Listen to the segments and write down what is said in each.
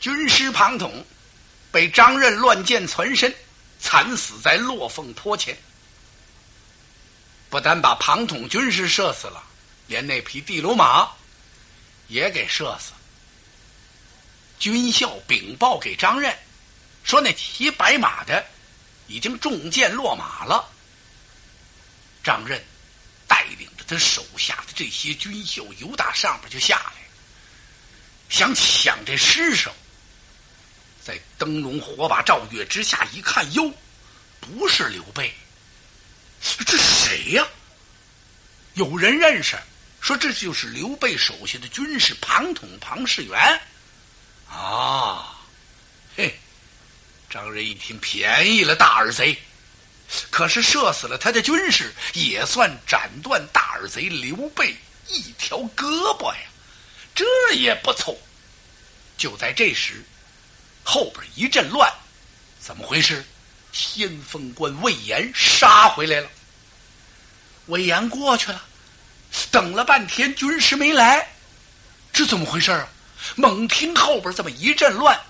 军师庞统被张任乱箭攒身，惨死在落凤坡前。不但把庞统军师射死了，连那匹地卢马也给射死。军校禀报给张任，说那骑白马的已经中箭落马了。张任带领着他手下的这些军校，由打上边就下来，想抢这尸首。在灯笼火把照月之下一看，哟，不是刘备，这谁呀？有人认识，说这就是刘备手下的军士庞统、庞士元。啊，嘿，张任一听，便宜了大耳贼。可是射死了他的军士，也算斩断大耳贼刘备一条胳膊呀，这也不错。就在这时，后边一阵乱，怎么回事？先锋官魏延杀回来了。魏延过去了，等了半天，军师没来，这怎么回事啊？猛听后边这么一阵乱，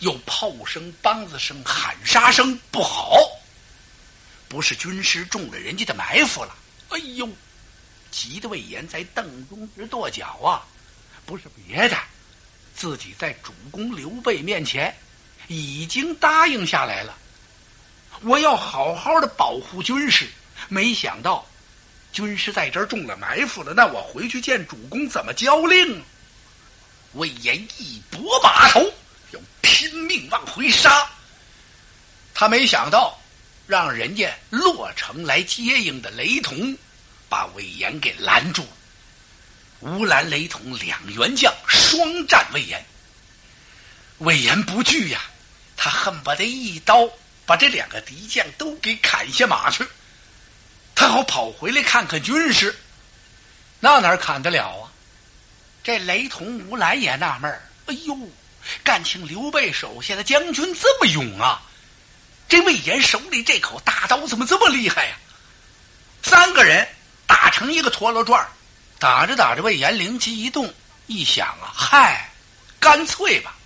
有炮声、梆子声、喊杀声，不好！不是军师中了人家的埋伏了？哎呦！急得魏延在凳中直跺脚啊！不是别的，自己在主公刘备面前已经答应下来了，我要好好的保护军师。没想到军师在这儿中了埋伏了，那我回去见主公怎么交令？魏延一拨马头，要拼命往回杀。他没想到。让人家洛城来接应的雷同，把魏延给拦住了。吴兰、雷同两员将双战魏延，魏延不惧呀，他恨不得一刀把这两个敌将都给砍下马去，他好跑回来看看军师。那哪砍得了啊？这雷同、吴兰也纳闷哎呦，干清刘备手下的将军这么勇啊！这魏延手里这口大刀怎么这么厉害呀？三个人打成一个陀螺转，打着打着，魏延灵机一动，一想啊，嗨，干脆吧，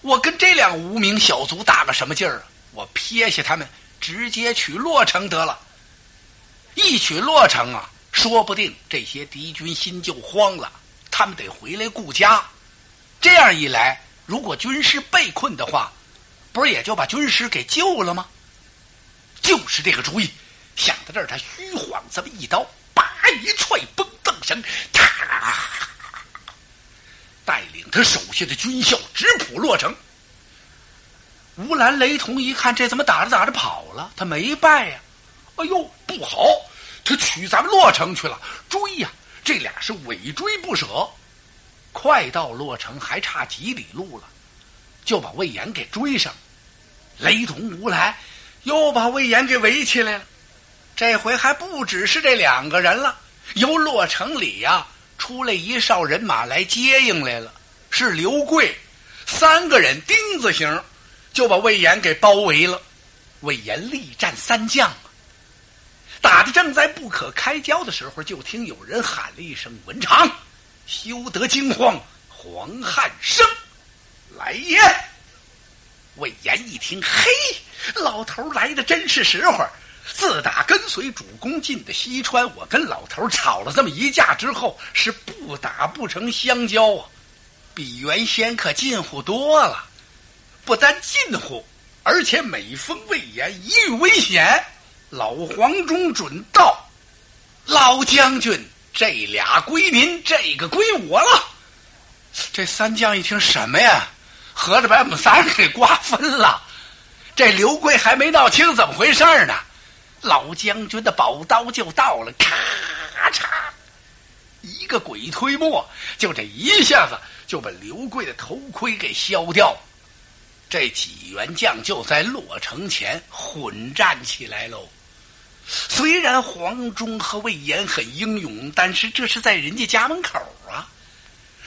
我跟这两无名小卒打个什么劲儿啊？我撇下他们，直接取洛城得了。一取洛城啊，说不定这些敌军心就慌了，他们得回来顾家。这样一来，如果军师被困的话。不是也就把军师给救了吗？就是这个主意。想到这儿，他虚晃这么一刀，叭一踹，崩蹬声，啪！带领他手下的军校直扑洛城。吴兰雷同一看，这怎么打着打着跑了？他没败呀！哎呦，不好！他取咱们洛城去了，追呀！这俩是尾追不舍。快到洛城，还差几里路了，就把魏延给追上。雷同吴兰，又把魏延给围起来了。这回还不只是这两个人了，由洛城里呀出来一哨人马来接应来了，是刘贵，三个人丁字形，就把魏延给包围了。魏延力战三将，打的正在不可开交的时候，就听有人喊了一声：“文长，休得惊慌，黄汉升，来也！”魏延一听，嘿，老头来的真是时候。自打跟随主公进的西川，我跟老头吵了这么一架之后，是不打不成相交啊，比原先可近乎多了。不但近乎，而且每逢魏延一遇危险，老黄忠准到。老将军，这俩归您，这个归我了。这三将一听什么呀？合着把我们仨给瓜分了，这刘贵还没闹清怎么回事呢，老将军的宝刀就到了，咔嚓，一个鬼推磨，就这一下子就把刘贵的头盔给削掉。这几员将就在洛城前混战起来喽。虽然黄忠和魏延很英勇，但是这是在人家家门口啊。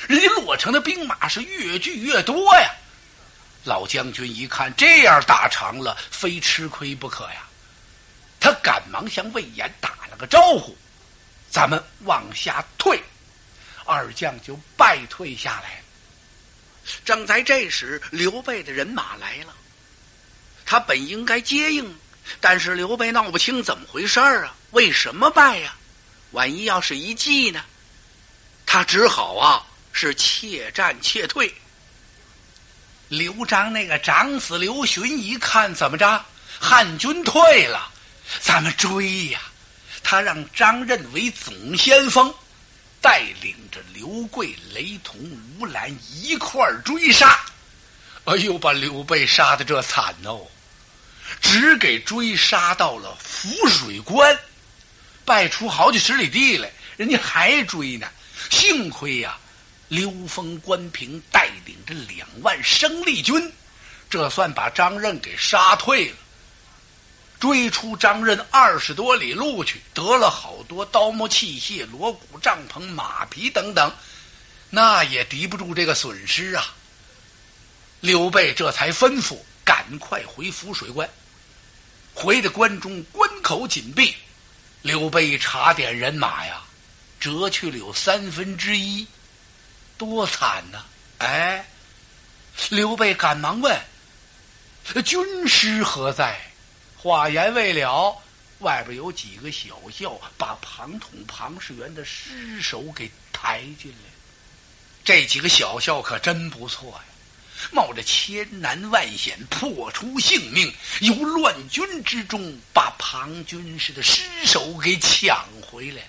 人家洛城的兵马是越聚越多呀，老将军一看这样打长了，非吃亏不可呀。他赶忙向魏延打了个招呼：“咱们往下退。”二将就败退下来。正在这时，刘备的人马来了，他本应该接应，但是刘备闹不清怎么回事儿啊？为什么败呀？万一要是一计呢？他只好啊，是怯战怯退。刘璋那个长子刘询一看，怎么着？汉军退了，咱们追呀！他让张任为总先锋，带领着刘贵、雷同、吴兰一块儿追杀。哎呦，把刘备杀的这惨哦！只给追杀到了浮水关，败出好几十里地来，人家还追呢。幸亏呀，刘封、关平带领着两万生力军，这算把张任给杀退了。追出张任二十多里路去，得了好多刀木器械、锣鼓帐篷、马匹等等，那也抵不住这个损失啊。刘备这才吩咐赶快回浮水关。回到关中，关口紧闭，刘备查点人马呀。折去了有三分之一，多惨呐！哎，刘备赶忙问：“军师何在？”话言未了，外边有几个小校把庞统、庞士元的尸首给抬进来。这几个小校可真不错呀，冒着千难万险，破出性命，由乱军之中把庞军师的尸首给抢回来。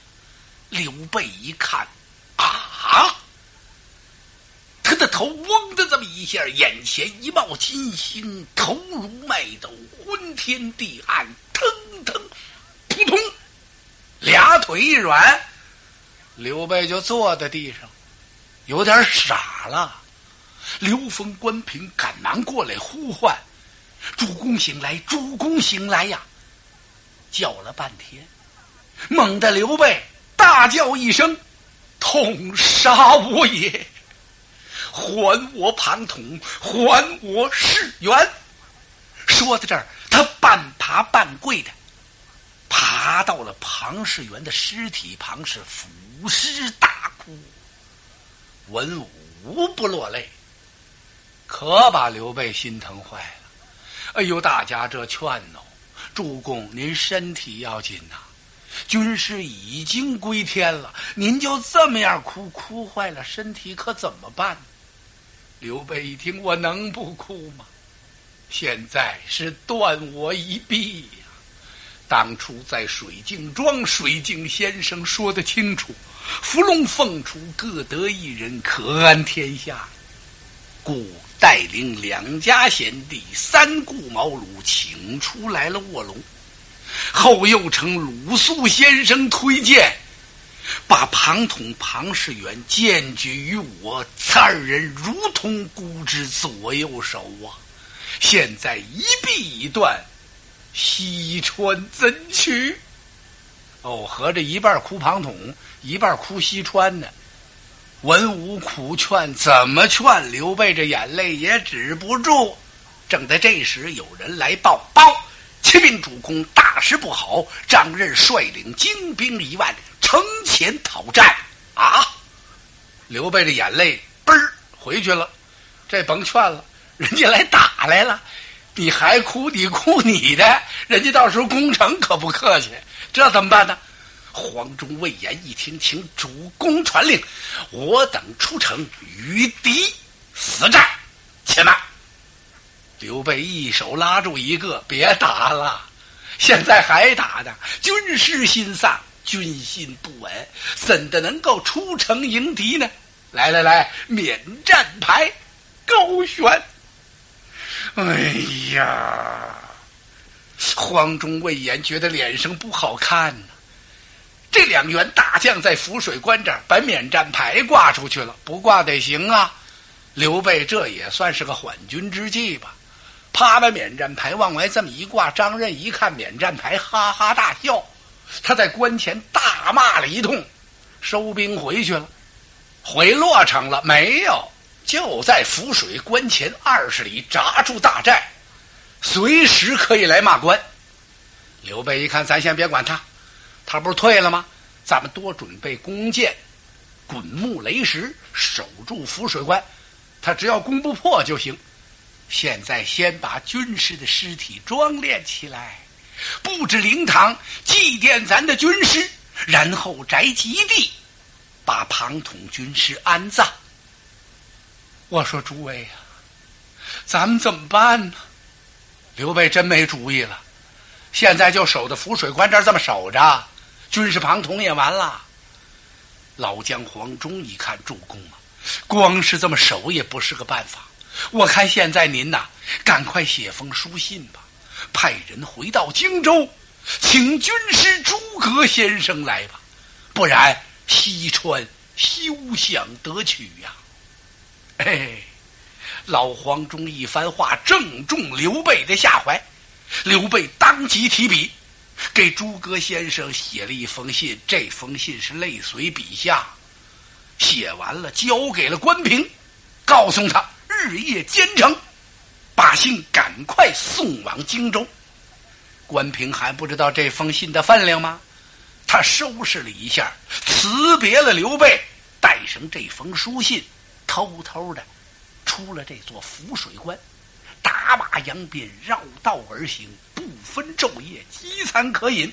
刘备一看，啊！他的头嗡的这么一下，眼前一冒金星，头如麦斗，昏天地暗，腾腾，扑通，俩腿一软，刘备就坐在地上，有点傻了。刘封、关平赶忙过来呼唤：“主公醒来！主公醒来呀！”叫了半天，猛地刘备。大叫一声：“痛杀我也！还我庞统，还我士元！”说到这儿，他半爬半跪的，爬到了庞士元的尸体旁，是俯尸大哭。文武无不落泪，可把刘备心疼坏了。哎呦，大家这劝哦，主公您身体要紧呐。军师已经归天了，您就这么样哭，哭坏了身体可怎么办？刘备一听，我能不哭吗？现在是断我一臂呀！当初在水镜庄，水镜先生说得清楚：伏龙凤雏各得一人，可安天下。故带领两家贤弟，三顾茅庐，请出来了卧龙。后又承鲁肃先生推荐，把庞统、庞士元荐举于我，此二人如同孤之左右手啊！现在一臂已断，西川怎去？哦，合着一半哭庞统，一半哭西川呢。文武苦劝，怎么劝？刘备这眼泪也止不住。正在这时，有人来报报。启禀主公，大事不好！张任率领精兵一万，城前讨战。啊！刘备的眼泪嘣儿回去了。这甭劝了，人家来打来了，你还哭？你哭你的，人家到时候攻城可不客气。这怎么办呢？黄忠、魏延一听，请主公传令，我等出城与敌死战。且慢。刘备一手拉住一个，别打了，现在还打呢。军师心丧，军心不稳，怎的能够出城迎敌呢？来来来，免战牌，高悬。哎呀，黄忠、魏延觉得脸上不好看呢。这两员大将在浮水关这儿把免战牌挂出去了，不挂得行啊。刘备这也算是个缓军之计吧。啪把免战牌往外这么一挂，张任一看免战牌，哈哈大笑。他在关前大骂了一通，收兵回去了。回洛城了没有？就在浮水关前二十里扎住大寨，随时可以来骂关。刘备一看，咱先别管他，他不是退了吗？咱们多准备弓箭、滚木、雷石，守住浮水关。他只要攻不破就行。现在先把军师的尸体装殓起来，布置灵堂祭奠咱的军师，然后宅基地，把庞统军师安葬。我说诸位呀，咱们怎么办呢？刘备真没主意了，现在就守在浮水关这儿这么守着，军师庞统也完了。老将黄忠一看主公啊，光是这么守也不是个办法。我看现在您呐，赶快写封书信吧，派人回到荆州，请军师诸葛先生来吧，不然西川休想得取呀！哎，老黄忠一番话正中刘备的下怀，刘备当即提笔给诸葛先生写了一封信，这封信是泪随笔下，写完了交给了关平，告诉他。日夜兼程，把信赶快送往荆州。关平还不知道这封信的分量吗？他收拾了一下，辞别了刘备，带上这封书信，偷偷的出了这座浮水关，打马扬鞭，绕道而行，不分昼夜，饥餐可饮。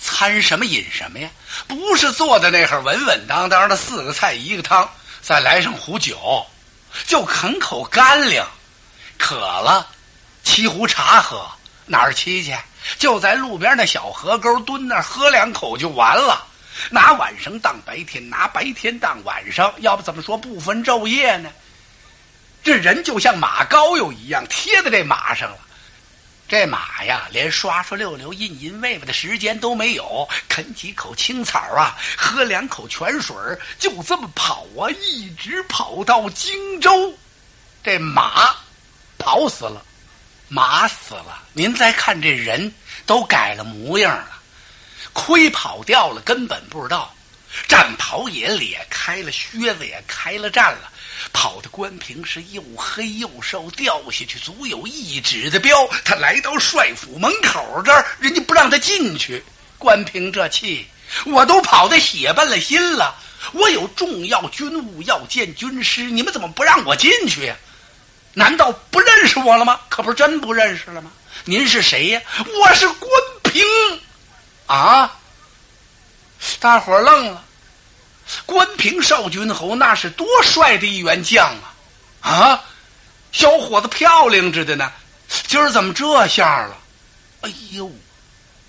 餐什么饮什么呀？不是坐在那儿稳稳当当的四个菜一个汤，再来上壶酒。就啃口干粮，渴了，沏壶茶喝。哪儿沏去？就在路边那小河沟蹲那儿喝两口就完了。拿晚上当白天，拿白天当晚上，要不怎么说不分昼夜呢？这人就像马膏油一样贴在这马上了。这马呀，连刷刷溜溜、印印喂喂的时间都没有，啃几口青草啊，喝两口泉水就这么跑啊，一直跑到荆州。这马跑死了，马死了。您再看这人都改了模样了，亏跑掉了，根本不知道。战袍也裂开了，靴子也开了战了。跑的关平是又黑又瘦，掉下去足有一指的标。他来到帅府门口这儿，人家不让他进去。关平这气，我都跑的血奔了心了。我有重要军务要见军师，你们怎么不让我进去呀？难道不认识我了吗？可不是真不认识了吗？您是谁呀？我是关平，啊！大伙儿愣了。关平少君侯那是多帅的一员将啊！啊，小伙子漂亮着的呢，今儿怎么这下了？哎呦，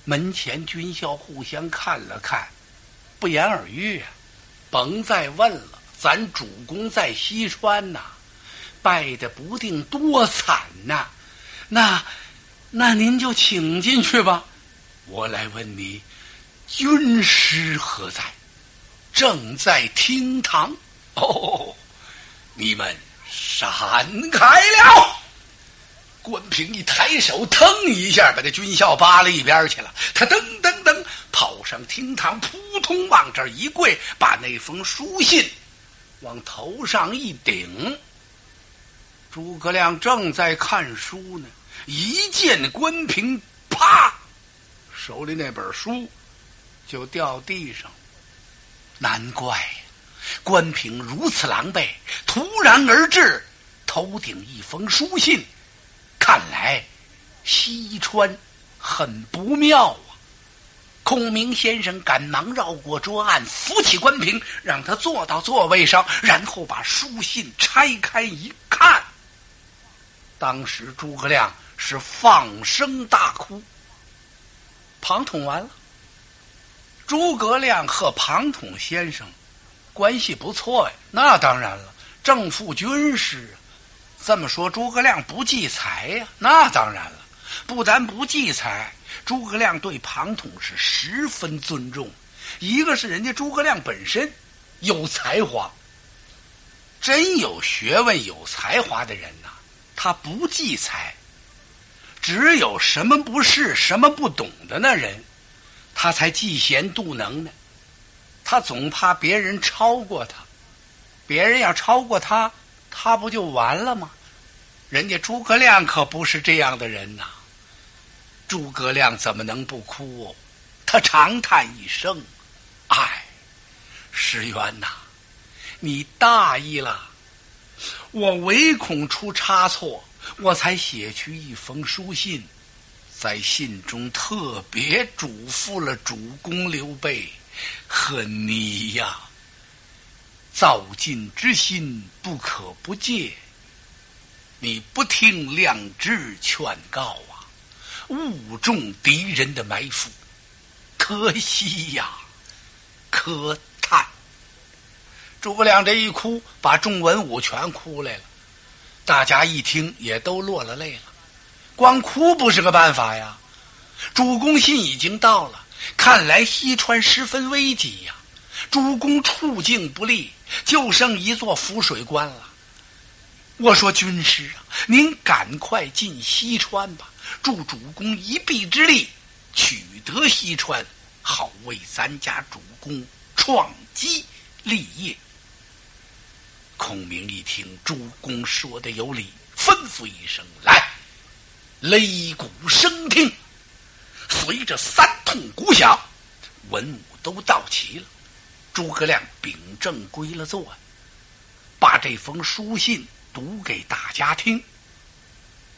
门前军校互相看了看，不言而喻啊！甭再问了，咱主公在西川呐，败的不定多惨呐！那，那您就请进去吧。我来问你，军师何在？正在厅堂，哦，你们闪开了！关平一抬手，腾一下把这军校扒了一边去了。他噔噔噔跑上厅堂，扑通往这一跪，把那封书信往头上一顶。诸葛亮正在看书呢，一见关平，啪，手里那本书就掉地上。难怪关平如此狼狈，突然而至，头顶一封书信，看来西川很不妙啊！孔明先生赶忙绕过桌案，扶起关平，让他坐到座位上，然后把书信拆开一，当时诸葛亮是放声大哭。庞统完了。诸葛亮和庞统先生关系不错呀，那当然了，正副军师。这么说，诸葛亮不计财呀？那当然了，不但不计财，诸葛亮对庞统是十分尊重。一个是人家诸葛亮本身有才华，真有学问、有才华的人呐，他不忌财。只有什么不是、什么不懂的那人。他才嫉贤妒能呢，他总怕别人超过他，别人要超过他，他不就完了吗？人家诸葛亮可不是这样的人呐。诸葛亮怎么能不哭？他长叹一声：“唉，石原呐，你大意了。我唯恐出差错，我才写去一封书信，在信中特别嘱咐了主公刘备和你呀。造进之心不可不戒，你不听良知劝告啊，误中敌人的埋伏，可惜呀，可叹。诸葛亮这一哭，把众文武全哭来了。大家一听，也都落了泪了。光哭不是个办法呀。主公信已经到了，看来西川十分危急呀。主公处境不利，就剩一座浮水关了。我说军师啊，您赶快进西川吧，助主公一臂之力，取得西川，好为咱家主公创基立业。孔明一听主公说的有理，吩咐一声：“来，擂鼓声听。”随着三通鼓响，文武都到齐了。诸葛亮秉正归了座，把这封书信读给大家听。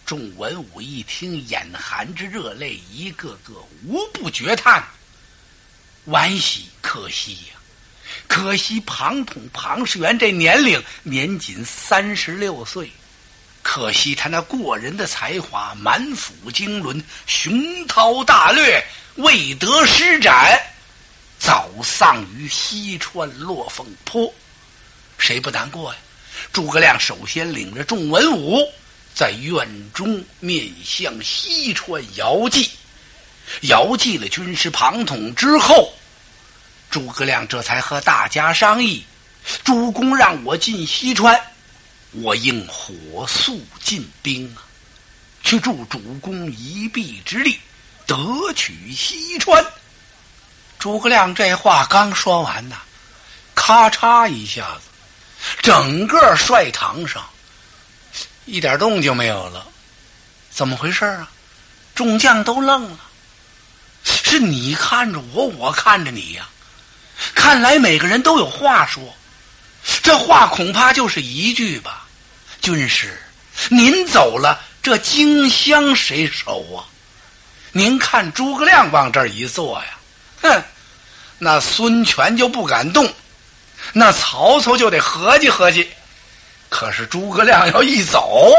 众文武一听，眼含着热泪，一个个无不绝叹：惋惜，可惜呀！可惜庞统庞士元这年龄年仅三十六岁，可惜他那过人的才华，满腹经纶，雄韬大略，未得施展，早丧于西川落凤坡。谁不难过呀？诸葛亮首先领着众文武在院中面向西川遥祭，遥祭了军师庞统之后。诸葛亮这才和大家商议：“主公让我进西川，我应火速进兵啊，去助主公一臂之力，得取西川。”诸葛亮这话刚说完呐，咔嚓一下子，整个帅堂上一点动静没有了。怎么回事啊？众将都愣了。是你看着我，我看着你呀。看来每个人都有话说，这话恐怕就是一句吧。军师，您走了，这荆襄谁守啊？您看诸葛亮往这儿一坐呀，哼，那孙权就不敢动，那曹操就得合计合计。可是诸葛亮要一走，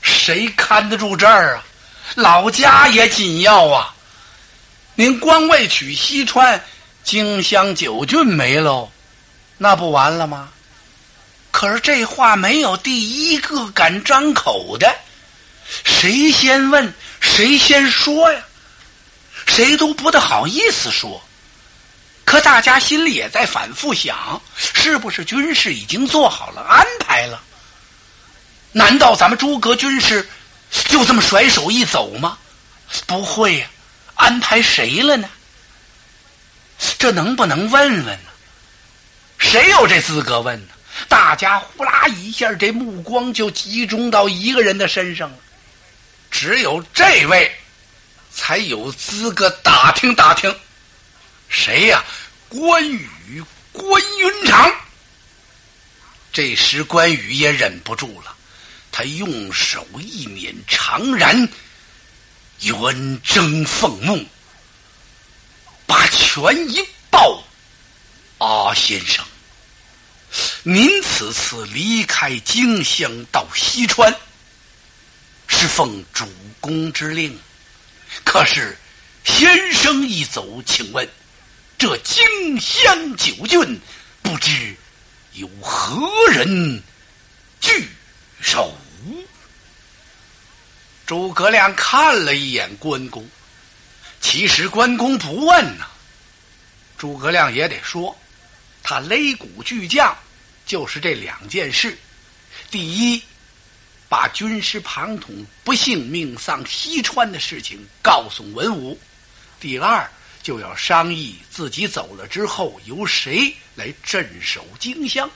谁看得住这儿啊？老家也紧要啊！您光为取西川。荆襄九郡没喽，那不完了吗？可是这话没有第一个敢张口的，谁先问谁先说呀？谁都不大好意思说。可大家心里也在反复想：是不是军事已经做好了安排了？难道咱们诸葛军师就这么甩手一走吗？不会呀，安排谁了呢？这能不能问问呢？谁有这资格问呢？大家呼啦一下，这目光就集中到一个人的身上了。只有这位才有资格打听打听。谁呀？关羽，关云长。这时关羽也忍不住了，他用手一捻长髯，圆睁凤目。把拳一抱，阿先生，您此次离开荆襄到西川，是奉主公之令。可是先生一走，请问这荆襄九郡，不知有何人据守？诸葛亮看了一眼关公。其实关公不问呐，诸葛亮也得说，他擂鼓巨将，就是这两件事：第一，把军师庞统不幸命丧西川的事情告诉文武；第二，就要商议自己走了之后由谁来镇守荆襄。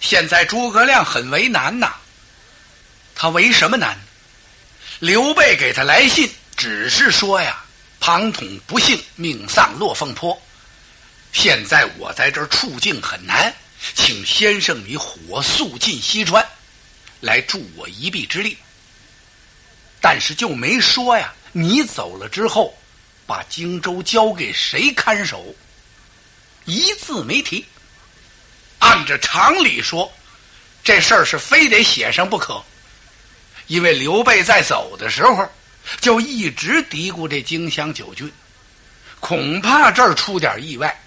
现在诸葛亮很为难呐，他为什么难？刘备给他来信，只是说呀。庞统不幸命丧落凤坡，现在我在这儿处境很难，请先生你火速进西川，来助我一臂之力。但是就没说呀，你走了之后，把荆州交给谁看守？一字没提。按着常理说，这事儿是非得写上不可，因为刘备在走的时候就一直嘀咕这荆襄九郡，恐怕这儿出点意外，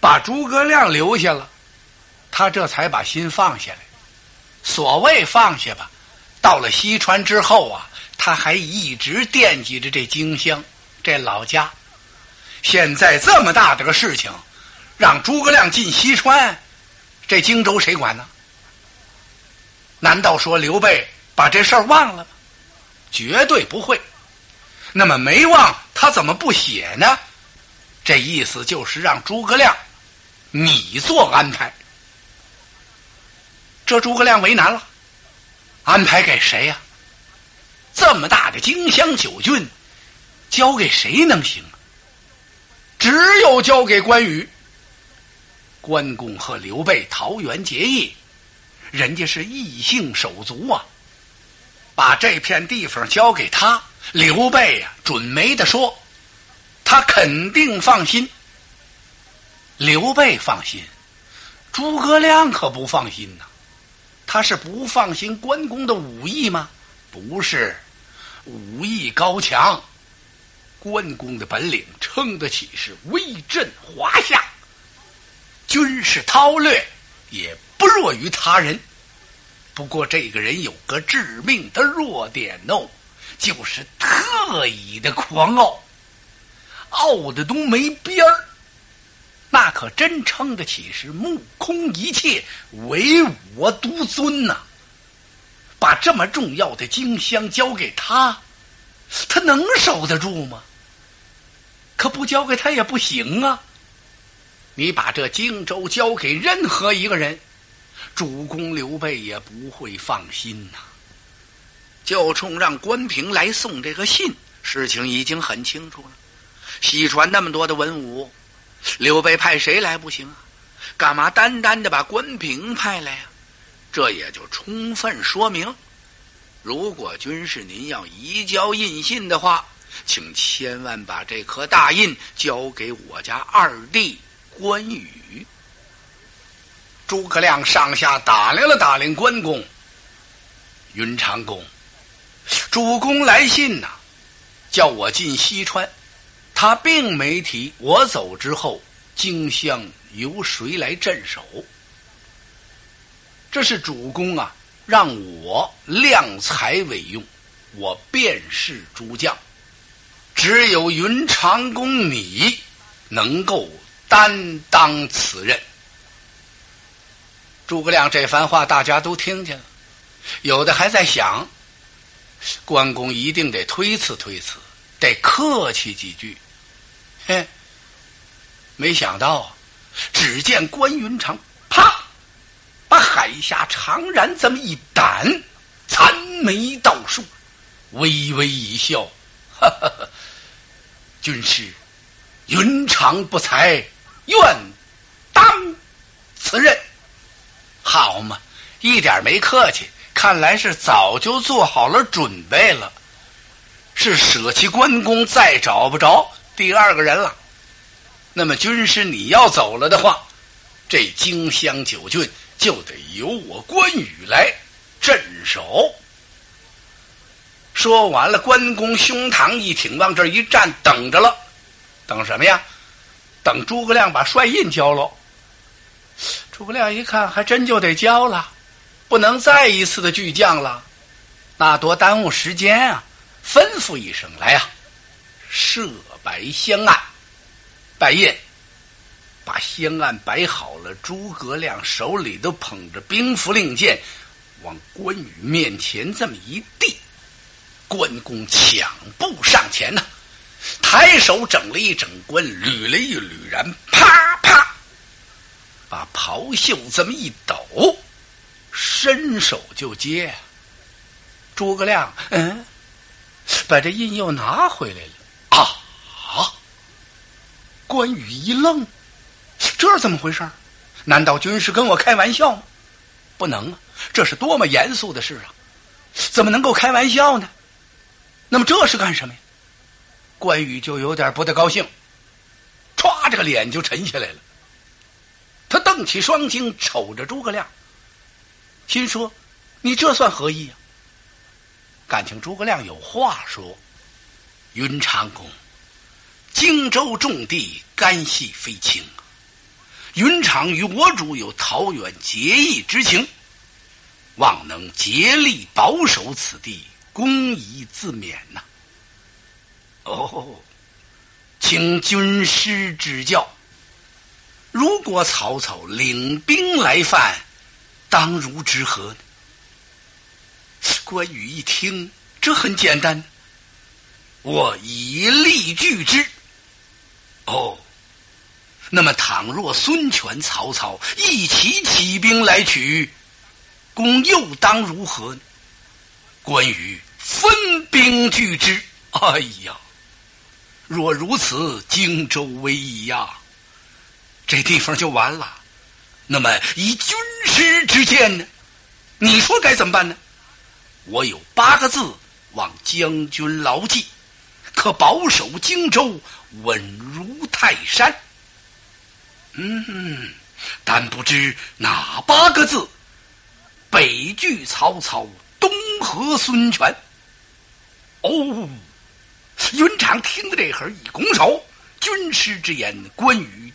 把诸葛亮留下了，他这才把心放下来。所谓放下吧。到了西川之后啊，他还一直惦记着这荆襄，这老家。现在这么大的个事情，让诸葛亮进西川，这荆州谁管呢？难道说刘备把这事儿忘了吗？绝对不会。那么没忘，他怎么不写呢？这意思就是让诸葛亮你做安排。这诸葛亮为难了。安排给谁呀？这么大的荆襄九郡，交给谁能行？只有交给关羽。关公和刘备桃园结义，人家是异姓手足啊，把这片地方交给他，刘备呀，准没得说，他肯定放心。刘备放心，诸葛亮可不放心呐。他是不放心关公的武艺吗？不是，武艺高强，关公的本领称得起是威震华夏，军事韬略也不弱于他人。不过这个人有个致命的弱点哦，就是特异的狂傲，傲的都没边儿。那可真称得起是目空一切，唯我独尊呐！把这么重要的荆襄交给他，他能守得住吗？可不交给他也不行啊！你把这荆州交给任何一个人，主公刘备也不会放心呐。就冲让关平来送这个信，事情已经很清楚了。西川那么多的文武。刘备派谁来不行啊？干嘛单单的把关平派来呀？这也就充分说明，如果军师您要移交印信的话，请千万把这颗大印交给我家二弟关羽。诸葛亮上下打量了打量关公，云长公，主公来信呐，叫我进西川。他并没提我走之后，荆襄由谁来镇守？这是主公啊，让我量才为用，我便是诸将，只有云长公你能够担当此任。诸葛亮这番话大家都听见了，有的还在想，关公一定得推辞推辞，得客气几句。嘿，没想到，只见关云长啪，把海下长髯这么一掸，残眉倒竖，微微一笑，哈哈哈！军师，云长不才，愿当此任。好嘛，一点没客气，看来是早就做好了准备了，是舍弃关公，再找不着。第二个人了，那么军师你要走了的话，这荆襄九郡就得由我关羽来镇守。说完了，关公胸膛一挺，往这一站，等着了。等什么呀？等诸葛亮把帅印交了。诸葛亮一看，还真就得交了，不能再一次的巨将了，那多耽误时间啊！吩咐一声，来呀，设。摆香案，拜印，把香案摆好了。诸葛亮手里都捧着兵符令箭，往关羽面前这么一递。关公抢步上前呐，抬手整了一整关，捋了一捋然，啪啪，把袍袖这么一抖，伸手就接。诸葛亮，嗯，把这印又拿回来了啊啊。关羽一愣，这是怎么回事难道军师跟我开玩笑吗？不能啊，这是多么严肃的事啊！怎么能够开玩笑呢？那么这是干什么呀？关羽就有点不太高兴，歘，这个脸就沉下来了。他瞪起双睛，瞅着诸葛亮，心说：“你这算何意呀？”感情诸葛亮有话说：“云长公，荆州重地，干系非轻。云长与我主有桃园结义之情，望能竭力保守此地，公宜自勉呐。”哦，请军师指教。如果曹操领兵来犯，当如之何？关羽一听，这很简单，我以力拒之。哦，那么倘若孙权、曹操一起起兵来取，公又当如何？关羽分兵拒之。哎呀，若如此，荆州危矣呀！这地方就完了。那么以军师之见呢？你说该怎么办呢？我有八个字，望将军牢记，可保守荆州稳如泰山。嗯，但不知哪八个字？北拒曹操，东和孙权。哦，云长听得这会儿一拱手，军师之言，关羽。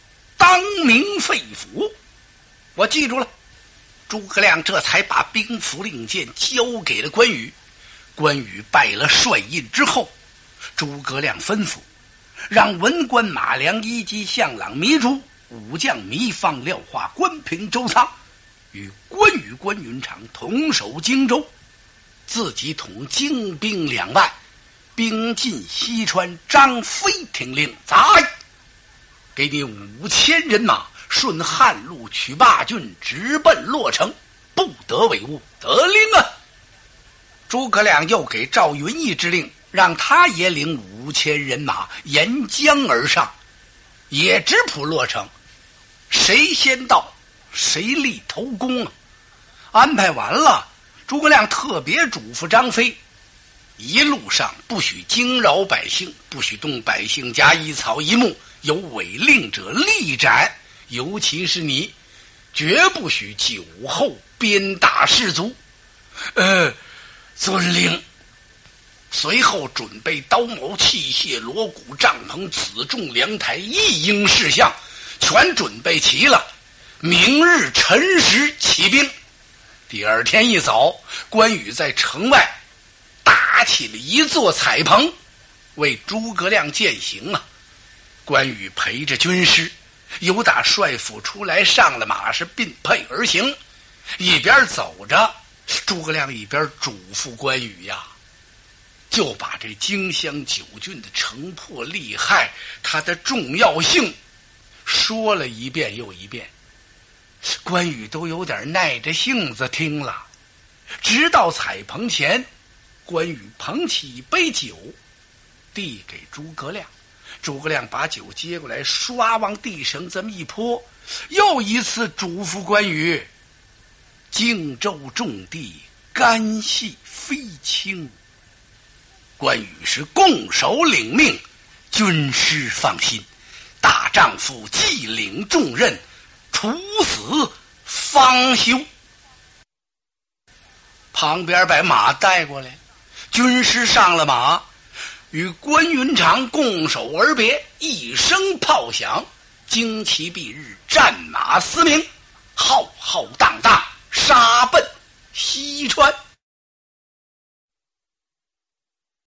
当明肺腑，我记住了。诸葛亮这才把兵符令箭交给了关羽。关羽拜了帅印之后，诸葛亮吩咐，让文官马良、一级向朗、糜竺、武将糜芳、廖化、关平、周仓，与关羽、关云长同守荆州，自己统精兵两万，兵进西川。张飞听令，在。给你五千人马，顺汉路取霸郡，直奔洛城，不得违误。得令啊！诸葛亮又给赵云一支令，让他也领五千人马沿江而上，也直扑洛城。谁先到，谁立头功啊！安排完了，诸葛亮特别嘱咐张飞。一路上不许惊扰百姓，不许动百姓家一草一木，有违令者立斩。尤其是你，绝不许酒后鞭打士卒。呃，遵令。随后准备刀矛器械、锣鼓帐篷、辎重粮台，一应事项全准备齐了。明日辰时起兵。第二天一早，关羽在城外。搭起了一座彩棚，为诸葛亮饯行啊！关羽陪着军师，由打帅府出来，上了马，是并辔而行。一边走着，诸葛亮一边嘱咐关羽呀，就把这荆襄九郡的城破利害，它的重要性说了一遍又一遍。关羽都有点耐着性子听了，直到彩棚前。关羽捧起一杯酒，递给诸葛亮。诸葛亮把酒接过来，唰往地上这么一泼，又一次嘱咐关羽：“荆州重地，干系非轻。”关羽是拱手领命，军师放心，大丈夫既领重任，处死方休。旁边把马带过来。军师上了马，与关云长共手而别一声炮响旌旗蔽日战马嘶鸣浩浩荡荡杀奔西川。